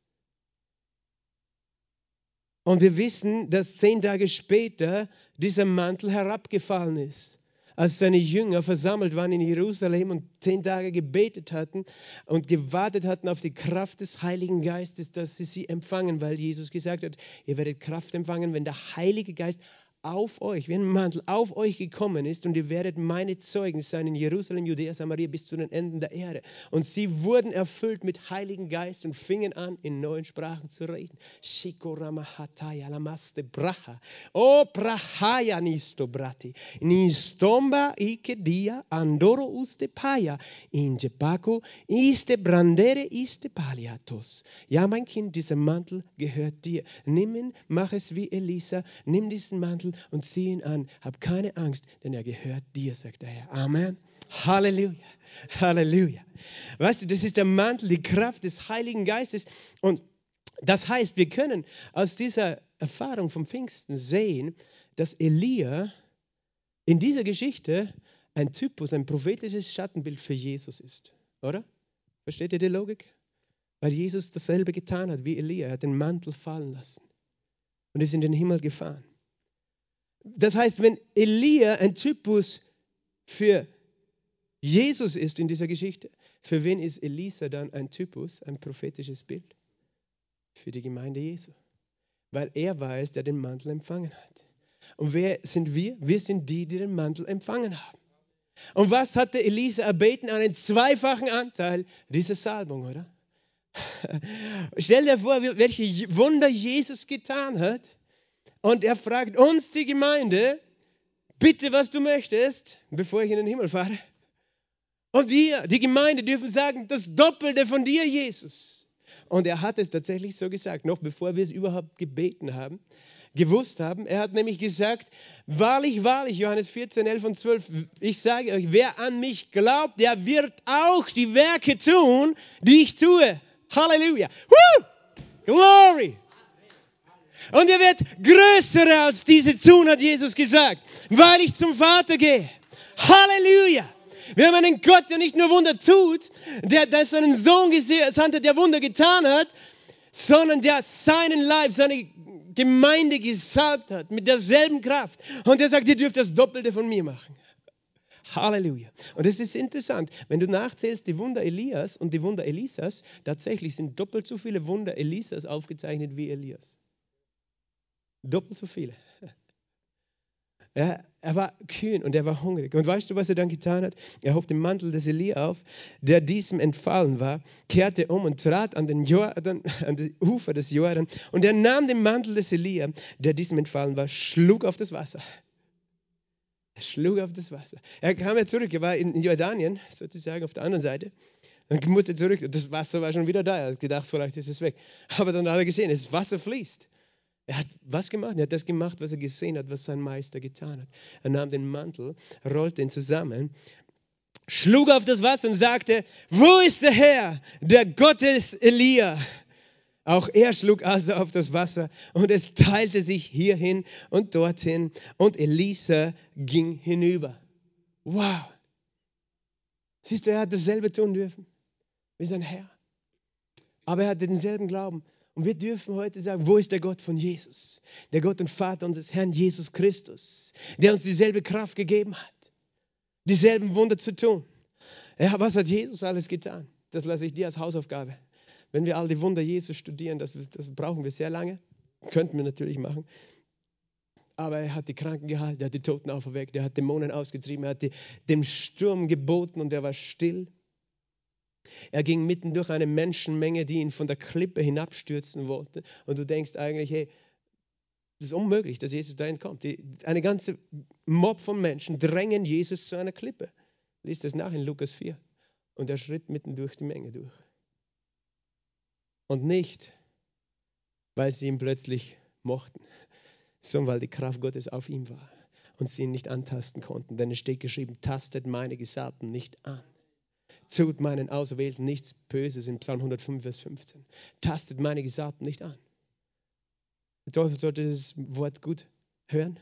Speaker 1: Und wir wissen, dass zehn Tage später dieser Mantel herabgefallen ist als seine Jünger versammelt waren in Jerusalem und zehn Tage gebetet hatten und gewartet hatten auf die Kraft des Heiligen Geistes, dass sie sie empfangen, weil Jesus gesagt hat, ihr werdet Kraft empfangen, wenn der Heilige Geist auf euch, wie ein Mantel auf euch gekommen ist und ihr werdet meine Zeugen sein in Jerusalem, Judäa, Samaria bis zu den Enden der Erde. Und sie wurden erfüllt mit Heiligen Geist und fingen an, in neuen Sprachen zu reden. Shikoramahataja lamaste braha. O brahaya nisto brati. Nistomba ike dia andoro uste paya. Inje bako iste brandere iste paliatos. Ja, mein Kind, dieser Mantel gehört dir. Nimm ihn, mach es wie Elisa. Nimm diesen Mantel und zieh ihn an. Hab keine Angst, denn er gehört dir, sagt der Herr. Amen. Halleluja. Halleluja. Weißt du, das ist der Mantel, die Kraft des Heiligen Geistes. Und das heißt, wir können aus dieser Erfahrung vom Pfingsten sehen, dass Elia in dieser Geschichte ein Typus, ein prophetisches Schattenbild für Jesus ist. Oder? Versteht ihr die Logik? Weil Jesus dasselbe getan hat wie Elia. Er hat den Mantel fallen lassen und ist in den Himmel gefahren. Das heißt, wenn Elia ein Typus für Jesus ist in dieser Geschichte, für wen ist Elisa dann ein Typus, ein prophetisches Bild? Für die Gemeinde Jesu. Weil er war es, der den Mantel empfangen hat. Und wer sind wir? Wir sind die, die den Mantel empfangen haben. Und was hatte Elisa erbeten? Einen zweifachen Anteil dieser Salbung, oder? Stell dir vor, welche Wunder Jesus getan hat. Und er fragt uns, die Gemeinde, bitte, was du möchtest, bevor ich in den Himmel fahre. Und wir, die Gemeinde, dürfen sagen, das Doppelte von dir, Jesus. Und er hat es tatsächlich so gesagt, noch bevor wir es überhaupt gebeten haben, gewusst haben. Er hat nämlich gesagt, wahrlich, wahrlich, Johannes 14, 11 und 12, ich sage euch, wer an mich glaubt, der wird auch die Werke tun, die ich tue. Halleluja. Woo! Glory. Und er wird größere als diese tun, hat Jesus gesagt, weil ich zum Vater gehe. Halleluja. Wir haben einen Gott, der nicht nur Wunder tut, der, der seinen Sohn gesandt hat, der Wunder getan hat, sondern der seinen Leib, seine Gemeinde gesalbt hat mit derselben Kraft. Und er sagt, ihr dürft das Doppelte von mir machen. Halleluja. Und es ist interessant, wenn du nachzählst, die Wunder Elias und die Wunder Elisas, tatsächlich sind doppelt so viele Wunder Elisas aufgezeichnet wie Elias. Doppelt so viele. Er, er, war kühn und er war hungrig. Und weißt du, was er dann getan hat? Er hob den Mantel des Elia auf, der diesem entfallen war, kehrte um und trat an den, Jordan, an den Ufer des Jordan. Und er nahm den Mantel des Elia, der diesem entfallen war, schlug auf das Wasser. Er schlug auf das Wasser. Er kam ja zurück, er war in Jordanien, sozusagen auf der anderen Seite. Dann musste er zurück, das Wasser war schon wieder da. Er hat gedacht, vielleicht ist es weg. Aber dann hat er gesehen, das Wasser fließt. Er hat was gemacht? Er hat das gemacht, was er gesehen hat, was sein Meister getan hat. Er nahm den Mantel, rollte ihn zusammen, schlug auf das Wasser und sagte, wo ist der Herr, der Gottes Elia? Auch er schlug also auf das Wasser und es teilte sich hierhin und dorthin und Elisa ging hinüber. Wow. Siehst du, er hat dasselbe tun dürfen wie sein Herr. Aber er hatte denselben Glauben Und wir dürfen heute sagen, wo ist der Gott von Jesus? Der Gott und Vater unseres Herrn Jesus Christus, der uns dieselbe Kraft gegeben hat, dieselben Wunder zu tun. Ja, was hat Jesus alles getan? Das lasse ich dir als Hausaufgabe. Wenn wir all die Wunder Jesus studieren, das, das brauchen wir sehr lange. Könnten wir natürlich machen. Aber er hat die Kranken geheilt, er hat die Toten auferweckt, er hat Dämonen ausgetrieben, er hat die, dem Sturm geboten und er war still. Er ging mitten durch eine Menschenmenge, die ihn von der Klippe hinabstürzen wollte. Und du denkst eigentlich, hey, das ist unmöglich, dass Jesus dahin kommt. Die, eine ganze Mob von Menschen drängen Jesus zu einer Klippe. Lies das nach in Lukas 4. Und er schritt mitten durch die Menge durch. Und nicht, weil sie ihn plötzlich mochten, sondern weil die Kraft Gottes auf ihm war und sie ihn nicht antasten konnten. Denn es steht geschrieben, tastet meine Gesalbten nicht an tut meinen Auserwählten nichts Böses in Psalm 105, Vers 15. Tastet meine Gesalbten nicht an. Der Teufel sollte dieses Wort gut hören.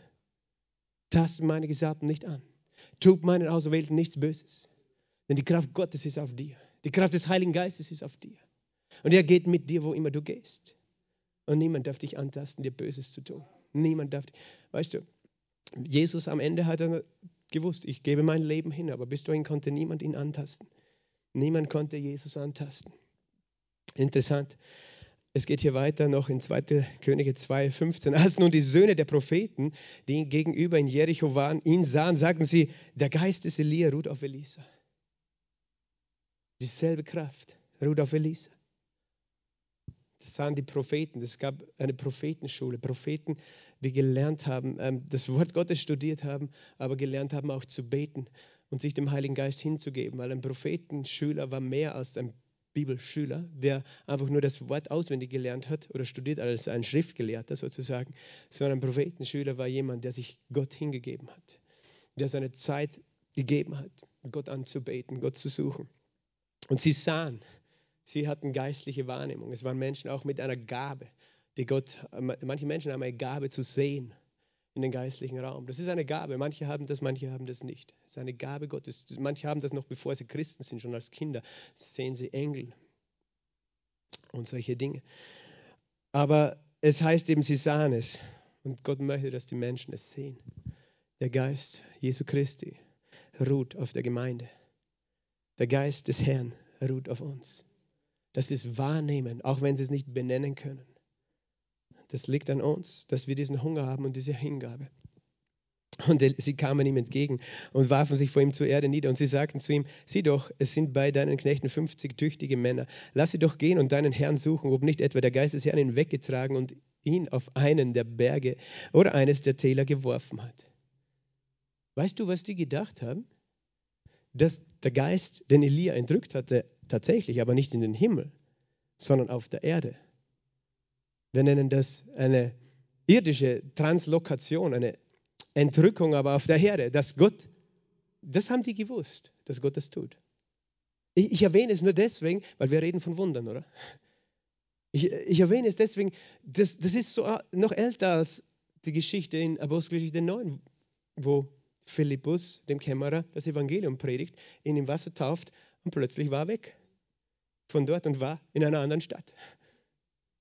Speaker 1: Tastet meine Gesalbten nicht an. Tut meinen Auserwählten nichts Böses. Denn die Kraft Gottes ist auf dir. Die Kraft des Heiligen Geistes ist auf dir. Und er geht mit dir, wo immer du gehst. Und niemand darf dich antasten, dir Böses zu tun. Niemand darf. Weißt du, Jesus am Ende hat er gewusst, ich gebe mein Leben hin, aber bis dahin konnte niemand ihn antasten. Niemand konnte Jesus antasten. Interessant. Es geht hier weiter noch in 2. Könige 2,15. Als nun die Söhne der Propheten, die gegenüber in Jericho waren, ihn sahen, sagten sie: Der Geist des Elia ruht auf Elisa. Dieselbe Kraft ruht auf Elisa. Das sahen die Propheten. Es gab eine Prophetenschule. Propheten, die gelernt haben, ähm, das Wort Gottes studiert haben, aber gelernt haben auch zu beten und sich dem Heiligen Geist hinzugeben, weil ein Prophetenschüler war mehr als ein Bibelschüler, der einfach nur das Wort auswendig gelernt hat oder studiert als ein Schriftgelehrter sozusagen, sondern ein Prophetenschüler war jemand, der sich Gott hingegeben hat, der seine Zeit gegeben hat, Gott anzubeten, Gott zu suchen. Und sie sahen, sie hatten geistliche Wahrnehmung. Es waren Menschen auch mit einer Gabe, die Gott, manche Menschen haben eine Gabe zu sehen in den geistlichen Raum. Das ist eine Gabe. Manche haben das, manche haben das nicht. Es ist eine Gabe Gottes. Manche haben das noch bevor sie Christen sind, schon als Kinder. Sehen sie Engel und solche Dinge. Aber es heißt eben, sie sahen es. Und Gott möchte, dass die Menschen es sehen. Der Geist Jesu Christi ruht auf der Gemeinde. Der Geist des Herrn ruht auf uns. Das ist Wahrnehmen, auch wenn sie es nicht benennen können. Das liegt an uns, dass wir diesen Hunger haben und diese Hingabe. Und sie kamen ihm entgegen und warfen sich vor ihm zur Erde nieder. Und sie sagten zu ihm: Sieh doch, es sind bei deinen Knechten 50 tüchtige Männer. Lass sie doch gehen und deinen Herrn suchen, ob nicht etwa der Geist des Herrn ihn weggetragen und ihn auf einen der Berge oder eines der Täler geworfen hat. Weißt du, was die gedacht haben? Dass der Geist den Elia entrückt hatte, tatsächlich, aber nicht in den Himmel, sondern auf der Erde. Wir nennen das eine irdische Translokation, eine Entrückung aber auf der Erde, dass Gott, das haben die gewusst, dass Gott das tut. Ich, ich erwähne es nur deswegen, weil wir reden von Wundern, oder? Ich, ich erwähne es deswegen, das, das ist so noch älter als die Geschichte in Apostelgeschichte 9, wo Philippus, dem Kämmerer, das Evangelium predigt, ihn im Wasser tauft und plötzlich war er weg von dort und war in einer anderen Stadt.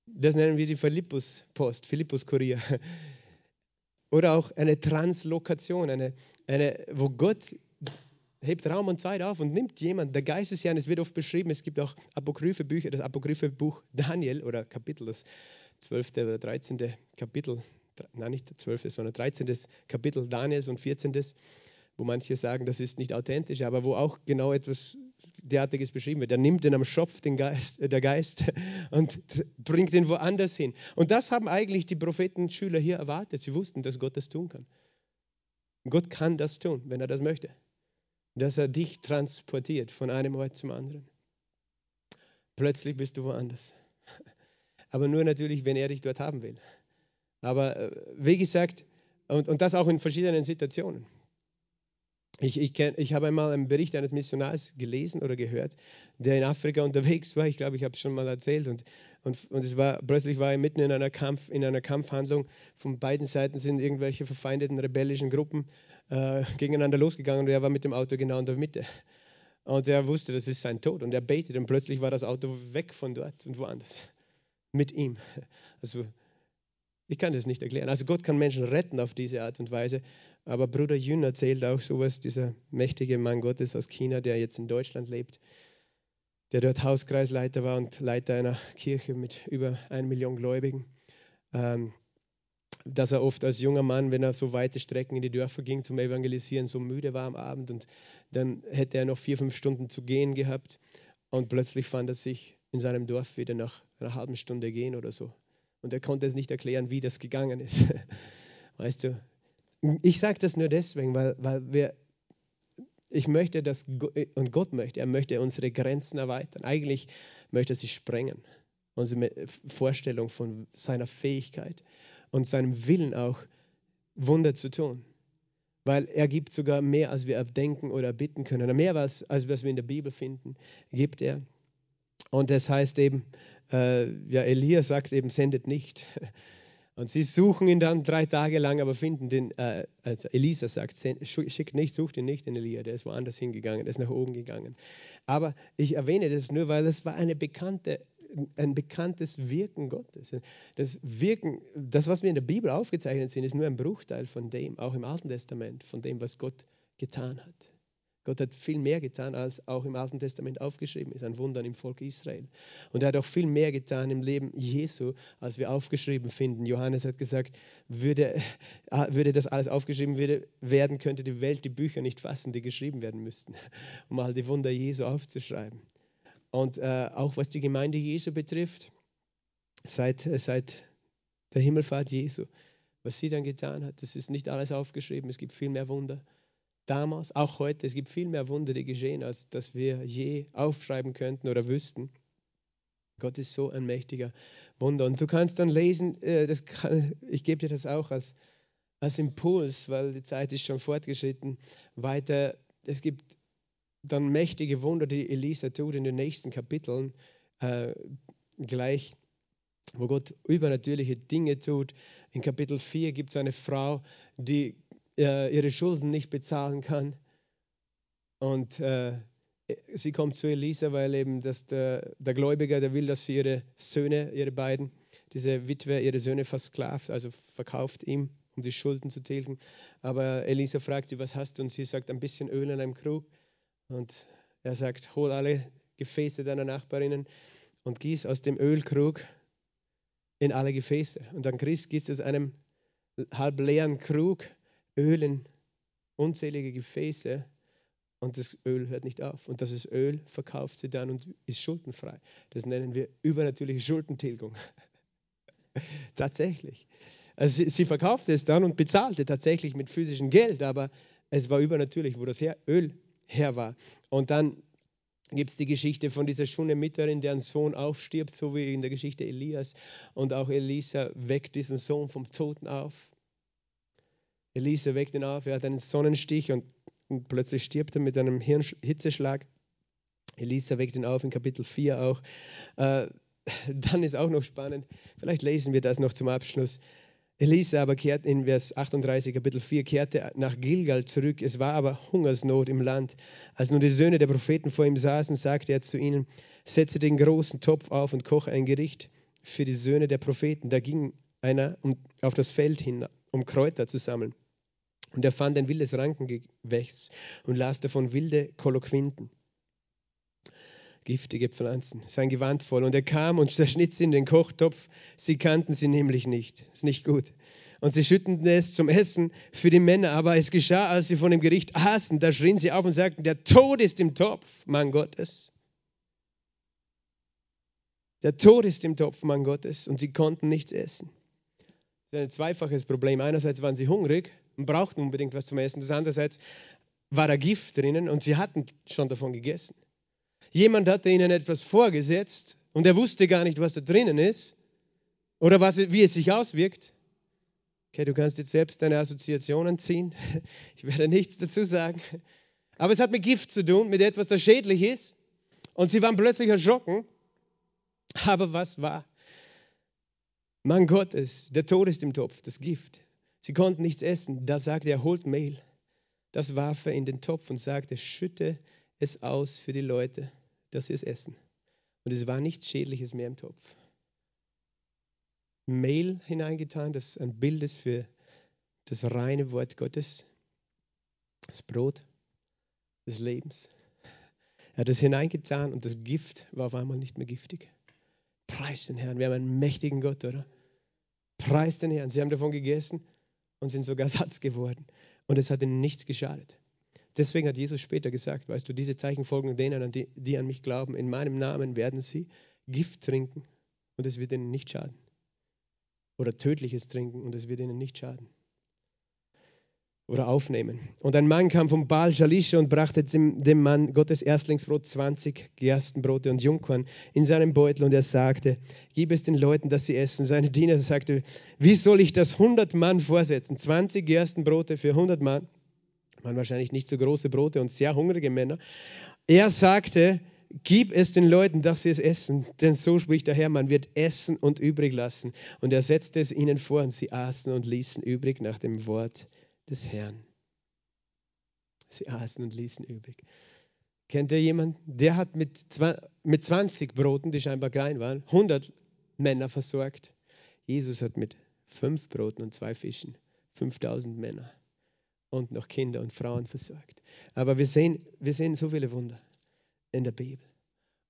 Speaker 1: Das nennen wir die Philippus-Post, Philippus-Kurier. Oder auch eine Translokation, eine, eine, wo Gott hebt Raum und Zeit auf und nimmt jemand, der Geist des Herrn, es wird oft beschrieben, es gibt auch apokryphe Bücher, das apokryphe Buch Daniel oder Kapitel, das 12. oder 13. Kapitel, nein, nicht 12., sondern 13. Kapitel Daniels und 14 wo manche sagen, das ist nicht authentisch, aber wo auch genau etwas derartiges beschrieben wird. Er nimmt den am Schopf, den Geist, äh, der Geist, und bringt ihn woanders hin. Und das haben eigentlich die Prophetenschüler hier erwartet. Sie wussten, dass Gott das tun kann. Gott kann das tun, wenn er das möchte. Dass er dich transportiert von einem Ort zum anderen. Plötzlich bist du woanders. Aber nur natürlich, wenn er dich dort haben will. Aber äh, wie gesagt, und, und das auch in verschiedenen Situationen. Ich, ich, ich habe einmal einen Bericht eines Missionars gelesen oder gehört, der in Afrika unterwegs war. Ich glaube, ich habe es schon mal erzählt. Und, und, und es war, plötzlich war er mitten in einer, Kampf, in einer Kampfhandlung. Von beiden Seiten sind irgendwelche verfeindeten rebellischen Gruppen äh, gegeneinander losgegangen und er war mit dem Auto genau in der Mitte. Und er wusste, das ist sein Tod. Und er betete und plötzlich war das Auto weg von dort und woanders. mit ihm. Also ich kann das nicht erklären. Also Gott kann Menschen retten auf diese Art und Weise. Aber Bruder Jün erzählt auch sowas, dieser mächtige Mann Gottes aus China, der jetzt in Deutschland lebt, der dort Hauskreisleiter war und Leiter einer Kirche mit über einer Million Gläubigen. Ähm, dass er oft als junger Mann, wenn er so weite Strecken in die Dörfer ging zum Evangelisieren, so müde war am Abend und dann hätte er noch vier, fünf Stunden zu gehen gehabt und plötzlich fand er sich in seinem Dorf wieder nach einer halben Stunde gehen oder so. Und er konnte es nicht erklären, wie das gegangen ist. Weißt du, ich sage das nur deswegen, weil, weil wir, ich möchte, dass, und Gott möchte, er möchte unsere Grenzen erweitern. Eigentlich möchte er sie sprengen, unsere Vorstellung von seiner Fähigkeit und seinem Willen auch, Wunder zu tun. Weil er gibt sogar mehr, als wir denken oder bitten können. Mehr, als, als was wir in der Bibel finden, gibt er. Und das heißt eben, äh, ja, Elia sagt eben, sendet nicht. Und sie suchen ihn dann drei Tage lang, aber finden den, äh, also Elisa sagt, schickt nicht, sucht ihn nicht, den Elia, der ist woanders hingegangen, der ist nach oben gegangen. Aber ich erwähne das nur, weil es war eine bekannte ein bekanntes Wirken Gottes. Das Wirken, das, was wir in der Bibel aufgezeichnet sind, ist nur ein Bruchteil von dem, auch im Alten Testament, von dem, was Gott getan hat. Gott hat viel mehr getan, als auch im Alten Testament aufgeschrieben ist, an Wundern im Volk Israel. Und er hat auch viel mehr getan im Leben Jesu, als wir aufgeschrieben finden. Johannes hat gesagt, würde, äh, würde das alles aufgeschrieben werden, könnte die Welt die Bücher nicht fassen, die geschrieben werden müssten, um all die Wunder Jesu aufzuschreiben. Und äh, auch was die Gemeinde Jesu betrifft, seit, äh, seit der Himmelfahrt Jesu, was sie dann getan hat, das ist nicht alles aufgeschrieben, es gibt viel mehr Wunder. Damals, auch heute, es gibt viel mehr Wunder, die geschehen, als dass wir je aufschreiben könnten oder wüssten. Gott ist so ein mächtiger Wunder. Und du kannst dann lesen, äh, kann, ich gebe dir das auch als, als Impuls, weil die Zeit ist schon fortgeschritten, weiter. Es gibt dann mächtige Wunder, die Elisa tut in den nächsten Kapiteln, äh, gleich, wo Gott übernatürliche Dinge tut. In Kapitel 4 gibt es eine Frau, die äh, ihre Schulden nicht bezahlen kann. Und äh, sie kommt zu Elisa, weil eben das der, der Gläubiger, der will, dass sie ihre Söhne, ihre beiden, diese Witwe, ihre Söhne versklavt, also verkauft ihm, um die Schulden zu tilgen. Aber Elisa fragt sie, was hast du? Und sie sagt, ein bisschen Öl in einem Krug. Und er sagt, hol alle Gefäße deiner Nachbarinnen und gieß aus dem Ölkrug in alle Gefäße. Und dann gießt aus einem halb leeren Krug Öl in unzählige Gefäße und das Öl hört nicht auf. Und das Öl verkauft sie dann und ist schuldenfrei. Das nennen wir übernatürliche Schuldentilgung. tatsächlich. Also sie, sie, verkaufte es dann und bezahlte tatsächlich mit physischem Geld, aber es war übernatürlich, wo das Öl her war. Und dann gibt es die Geschichte von dieser Schunemiterin, deren Sohn aufstirbt, so wie in der Geschichte Elias. Und auch Elisa weckt diesen Sohn vom Toten auf. Elisa weckt ihn auf, er hat einen Sonnenstich und, und plötzlich stirbt er mit einem Hirnhitzeschlag. Elisa weckt ihn auf in Kapitel 4 auch. Äh, dann ist auch noch spannend, vielleicht lesen wir das noch zum Abschluss. Elisa aber kehrte in Vers 38, Kapitel 4, kehrte nach Gilgal zurück. Es war aber Hungersnot im Land. Als nun die Söhne der Propheten vor ihm saßen, sagte er zu ihnen, setze den großen Topf auf und koche ein Gericht für die Söhne der Propheten. Da ging einer auf das Feld hin, um Kräuter zu sammeln. Und er fand ein wildes Rankengewächs und las davon wilde Koloquinten giftige Pflanzen, sein Gewand voll. Und er kam und zerschnitt sie in den Kochtopf. Sie kannten sie nämlich nicht. Ist nicht gut. Und sie schütteten es zum Essen für die Männer. Aber es geschah, als sie von dem Gericht aßen, da schrien sie auf und sagten, der Tod ist im Topf, Mann Gottes. Der Tod ist im Topf, Mann Gottes. Und sie konnten nichts essen. Das ist ein zweifaches Problem. Einerseits waren sie hungrig und brauchten unbedingt was zum Essen. Das andererseits war da Gift drinnen und sie hatten schon davon gegessen. Jemand hatte ihnen etwas vorgesetzt und er wusste gar nicht, was da drinnen ist oder was, wie es sich auswirkt. Okay, du kannst jetzt selbst deine Assoziationen ziehen. Ich werde nichts dazu sagen. Aber es hat mit Gift zu tun, mit etwas, das schädlich ist. Und sie waren plötzlich erschrocken. Aber was war? Mann Gottes, der Tod ist im Topf, das Gift. Sie konnten nichts essen. Da sagte er, holt Mehl. Das warf er in den Topf und sagte, schütte es aus für die Leute dass sie es essen. Und es war nichts Schädliches mehr im Topf. Mehl hineingetan, das ein Bild ist für das reine Wort Gottes, das Brot des Lebens. Er hat es hineingetan und das Gift war auf einmal nicht mehr giftig. Preis den Herrn, wir haben einen mächtigen Gott, oder? Preis den Herrn. Sie haben davon gegessen und sind sogar satt geworden. Und es hat ihnen nichts geschadet. Deswegen hat Jesus später gesagt, weißt du, diese Zeichen folgen denen, die, die an mich glauben. In meinem Namen werden sie Gift trinken und es wird ihnen nicht schaden. Oder tödliches trinken und es wird ihnen nicht schaden oder aufnehmen. Und ein Mann kam vom Baal Jalisha und brachte dem Mann Gottes Erstlingsbrot 20 Gerstenbrote und Jungkorn in seinem Beutel und er sagte, gib es den Leuten, dass sie essen. Seine Diener sagte, wie soll ich das 100 Mann vorsetzen? 20 Gerstenbrote für 100 Mann? Waren wahrscheinlich nicht so große Brote und sehr hungrige Männer. Er sagte, gib es den Leuten, dass sie es essen, denn so spricht der Herr, man wird essen und übrig lassen. Und er setzte es ihnen vor und sie aßen und ließen übrig nach dem Wort des Herrn. Sie aßen und ließen übrig. Kennt ihr jemanden? Der hat mit, mit 20 Broten, die scheinbar klein waren, 100 Männer versorgt. Jesus hat mit fünf Broten und zwei Fischen 5000 Männer und noch Kinder und Frauen versorgt. Aber wir sehen, wir sehen so viele Wunder in der Bibel.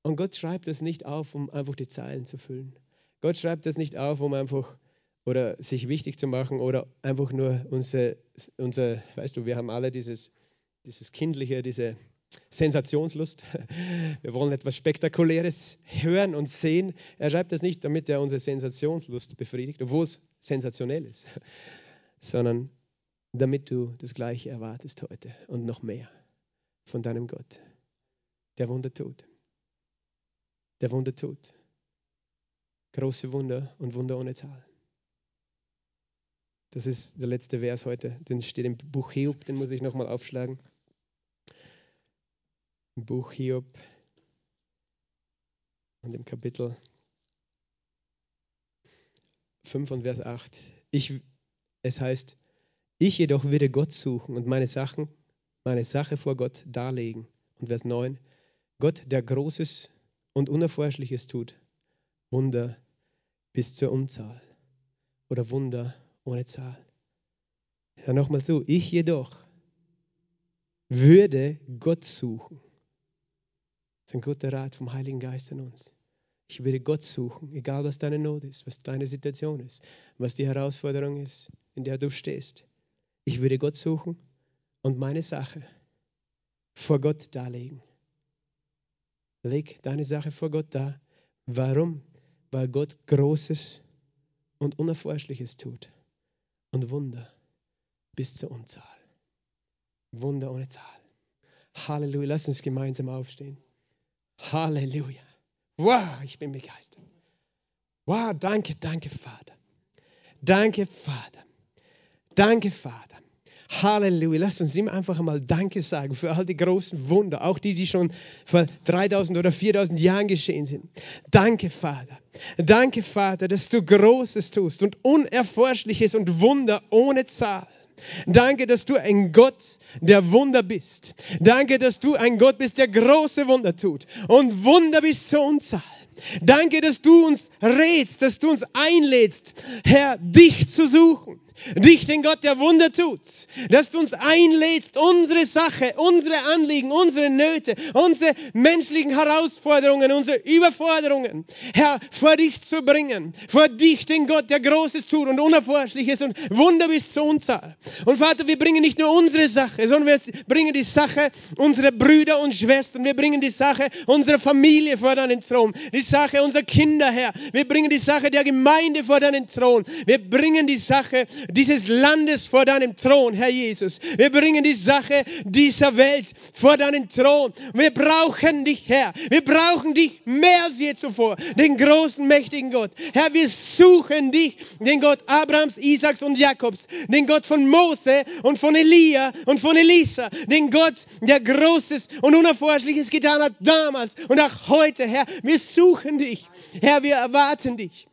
Speaker 1: Und Gott schreibt das nicht auf, um einfach die Zeilen zu füllen. Gott schreibt das nicht auf, um einfach oder sich wichtig zu machen oder einfach nur unser, unser weißt du, wir haben alle dieses, dieses Kindliche, diese Sensationslust. Wir wollen etwas Spektakuläres hören und sehen. Er schreibt das nicht, damit er unsere Sensationslust befriedigt, obwohl es sensationell ist, sondern damit du das Gleiche erwartest heute und noch mehr von deinem Gott, der Wunder tut. Der Wunder tut. Große Wunder und Wunder ohne Zahl. Das ist der letzte Vers heute. Den steht im Buch Hiob, den muss ich nochmal aufschlagen. Im Buch Hiob und im Kapitel 5 und Vers 8. Ich, es heißt, ich jedoch würde Gott suchen und meine Sachen, meine Sache vor Gott darlegen. Und Vers 9, Gott, der Großes und Unerforschliches tut, Wunder bis zur Unzahl oder Wunder ohne Zahl. Ja, nochmal zu. Ich jedoch würde Gott suchen. Das ist ein guter Rat vom Heiligen Geist an uns. Ich würde Gott suchen, egal was deine Not ist, was deine Situation ist, was die Herausforderung ist, in der du stehst. Ich würde Gott suchen und meine Sache vor Gott darlegen. Leg deine Sache vor Gott da. Warum? Weil Gott Großes und Unerforschliches tut und Wunder bis zur Unzahl. Wunder ohne Zahl. Halleluja. Lass uns gemeinsam aufstehen. Halleluja. Wow, ich bin begeistert. Wow, danke, danke, Vater. Danke, Vater. Danke, Vater. Halleluja. Lass uns ihm einfach mal Danke sagen für all die großen Wunder, auch die, die schon vor 3000 oder 4000 Jahren geschehen sind. Danke, Vater. Danke, Vater, dass du Großes tust und Unerforschliches und Wunder ohne Zahl. Danke, dass du ein Gott der Wunder bist. Danke, dass du ein Gott bist, der große Wunder tut und Wunder bis zur Unzahl. Danke, dass du uns rätst, dass du uns einlädst, Herr, dich zu suchen. Dich, den Gott, der Wunder tut, dass du uns einlädst, unsere Sache, unsere Anliegen, unsere Nöte, unsere menschlichen Herausforderungen, unsere Überforderungen, Herr, vor dich zu bringen. Vor dich, den Gott, der Großes tut und Unerforschliches und Wunder bis zur Unzahl. Und Vater, wir bringen nicht nur unsere Sache, sondern wir bringen die Sache unserer Brüder und Schwestern. Wir bringen die Sache unserer Familie vor deinen Thron. Die Sache unserer Kinder, Herr. Wir bringen die Sache der Gemeinde vor deinen Thron. Wir bringen die Sache dieses Landes vor deinem Thron, Herr Jesus. Wir bringen die Sache dieser Welt vor deinen Thron. Wir brauchen dich, Herr. Wir brauchen dich mehr als je zuvor, den großen, mächtigen Gott. Herr, wir suchen dich, den Gott Abrahams, Isaaks und Jakobs, den Gott von Mose und von Elia und von Elisa, den Gott, der Großes und Unerforschliches getan hat damals und auch heute, Herr. Wir suchen dich, Herr, wir erwarten dich.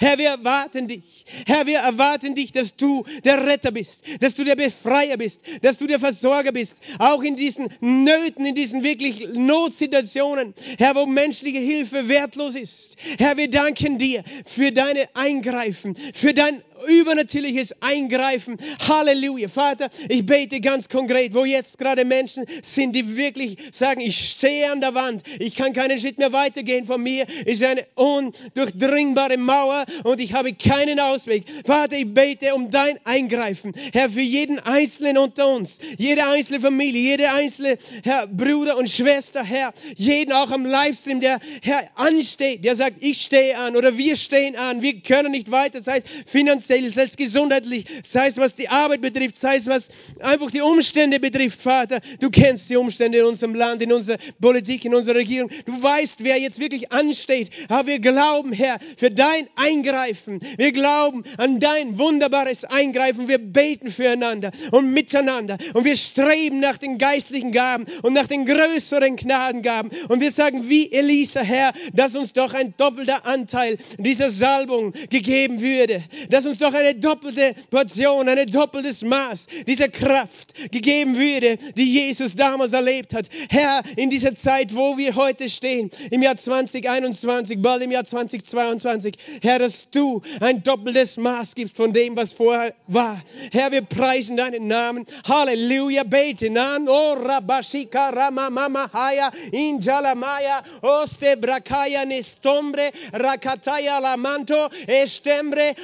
Speaker 1: Herr, wir erwarten dich. Herr, wir erwarten dich, dass du der Retter bist, dass du der Befreier bist, dass du der Versorger bist. Auch in diesen Nöten, in diesen wirklich Notsituationen, Herr, wo menschliche Hilfe wertlos ist. Herr, wir danken dir für deine Eingreifen, für dein übernatürliches Eingreifen. Halleluja. Vater, ich bete ganz konkret, wo jetzt gerade Menschen sind, die wirklich sagen, ich stehe an der Wand, ich kann keinen Schritt mehr weitergehen. Von mir ist eine undurchdringbare Mauer und ich habe keinen Ausweg. Vater, ich bete um dein Eingreifen. Herr, für jeden Einzelnen unter uns, jede einzelne Familie, jede einzelne Herr, Bruder und Schwester, Herr, jeden auch am Livestream, der Herr ansteht, der sagt, ich stehe an oder wir stehen an, wir können nicht weiter, das heißt finanziell sei es gesundheitlich, sei es was die Arbeit betrifft, sei es was einfach die Umstände betrifft, Vater. Du kennst die Umstände in unserem Land, in unserer Politik, in unserer Regierung. Du weißt, wer jetzt wirklich ansteht. Aber wir glauben, Herr, für dein Eingreifen. Wir glauben an dein wunderbares Eingreifen. Wir beten füreinander und miteinander. Und wir streben nach den geistlichen Gaben und nach den größeren Gnadengaben. Und wir sagen, wie Elisa, Herr, dass uns doch ein doppelter Anteil dieser Salbung gegeben würde. Dass uns doch eine doppelte Portion, ein doppeltes Maß dieser Kraft gegeben würde, die Jesus damals erlebt hat. Herr, in dieser Zeit, wo wir heute stehen, im Jahr 2021, bald im Jahr 2022, Herr, dass du ein doppeltes Maß gibst von dem, was vorher war. Herr, wir preisen deinen Namen. Halleluja, beten an. Oh, Rabashika Ramamama Haya, Injalamaya, Oste Brakaya Nestombre, Rakataya Lamanto, Estembre,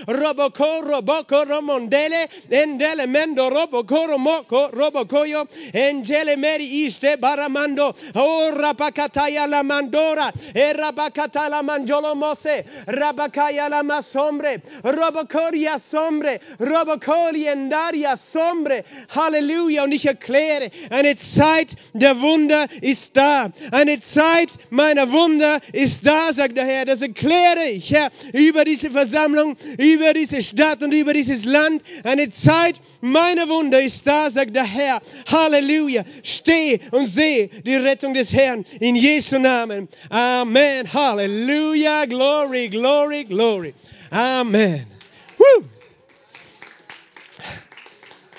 Speaker 1: Roboko robo romondele, endele mendo robo coro moco robo coyo, engele meri iste baramando, o rapakataya la mandora, e rabakata la mangiolo mose, rabakaya la masombre, robo coria sombre, robo coriendaria sombre, Halleluja. Und ich erkläre, eine Zeit der Wunder ist da. Eine Zeit meiner Wunder ist da, sagt der Herr. Das erkläre ich, Herr, über diese Versammlung, über diese Stadt und über dieses Land. Eine Zeit meiner Wunder ist da, sagt der Herr. Halleluja. Steh und sehe die Rettung des Herrn in Jesu Namen. Amen. Halleluja. Glory, glory, glory. Amen. Woo.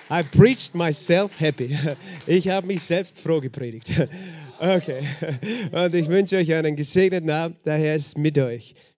Speaker 1: I preached myself happy. Ich habe mich selbst froh gepredigt. Okay. Und ich wünsche euch einen gesegneten Abend. Der Herr ist mit euch.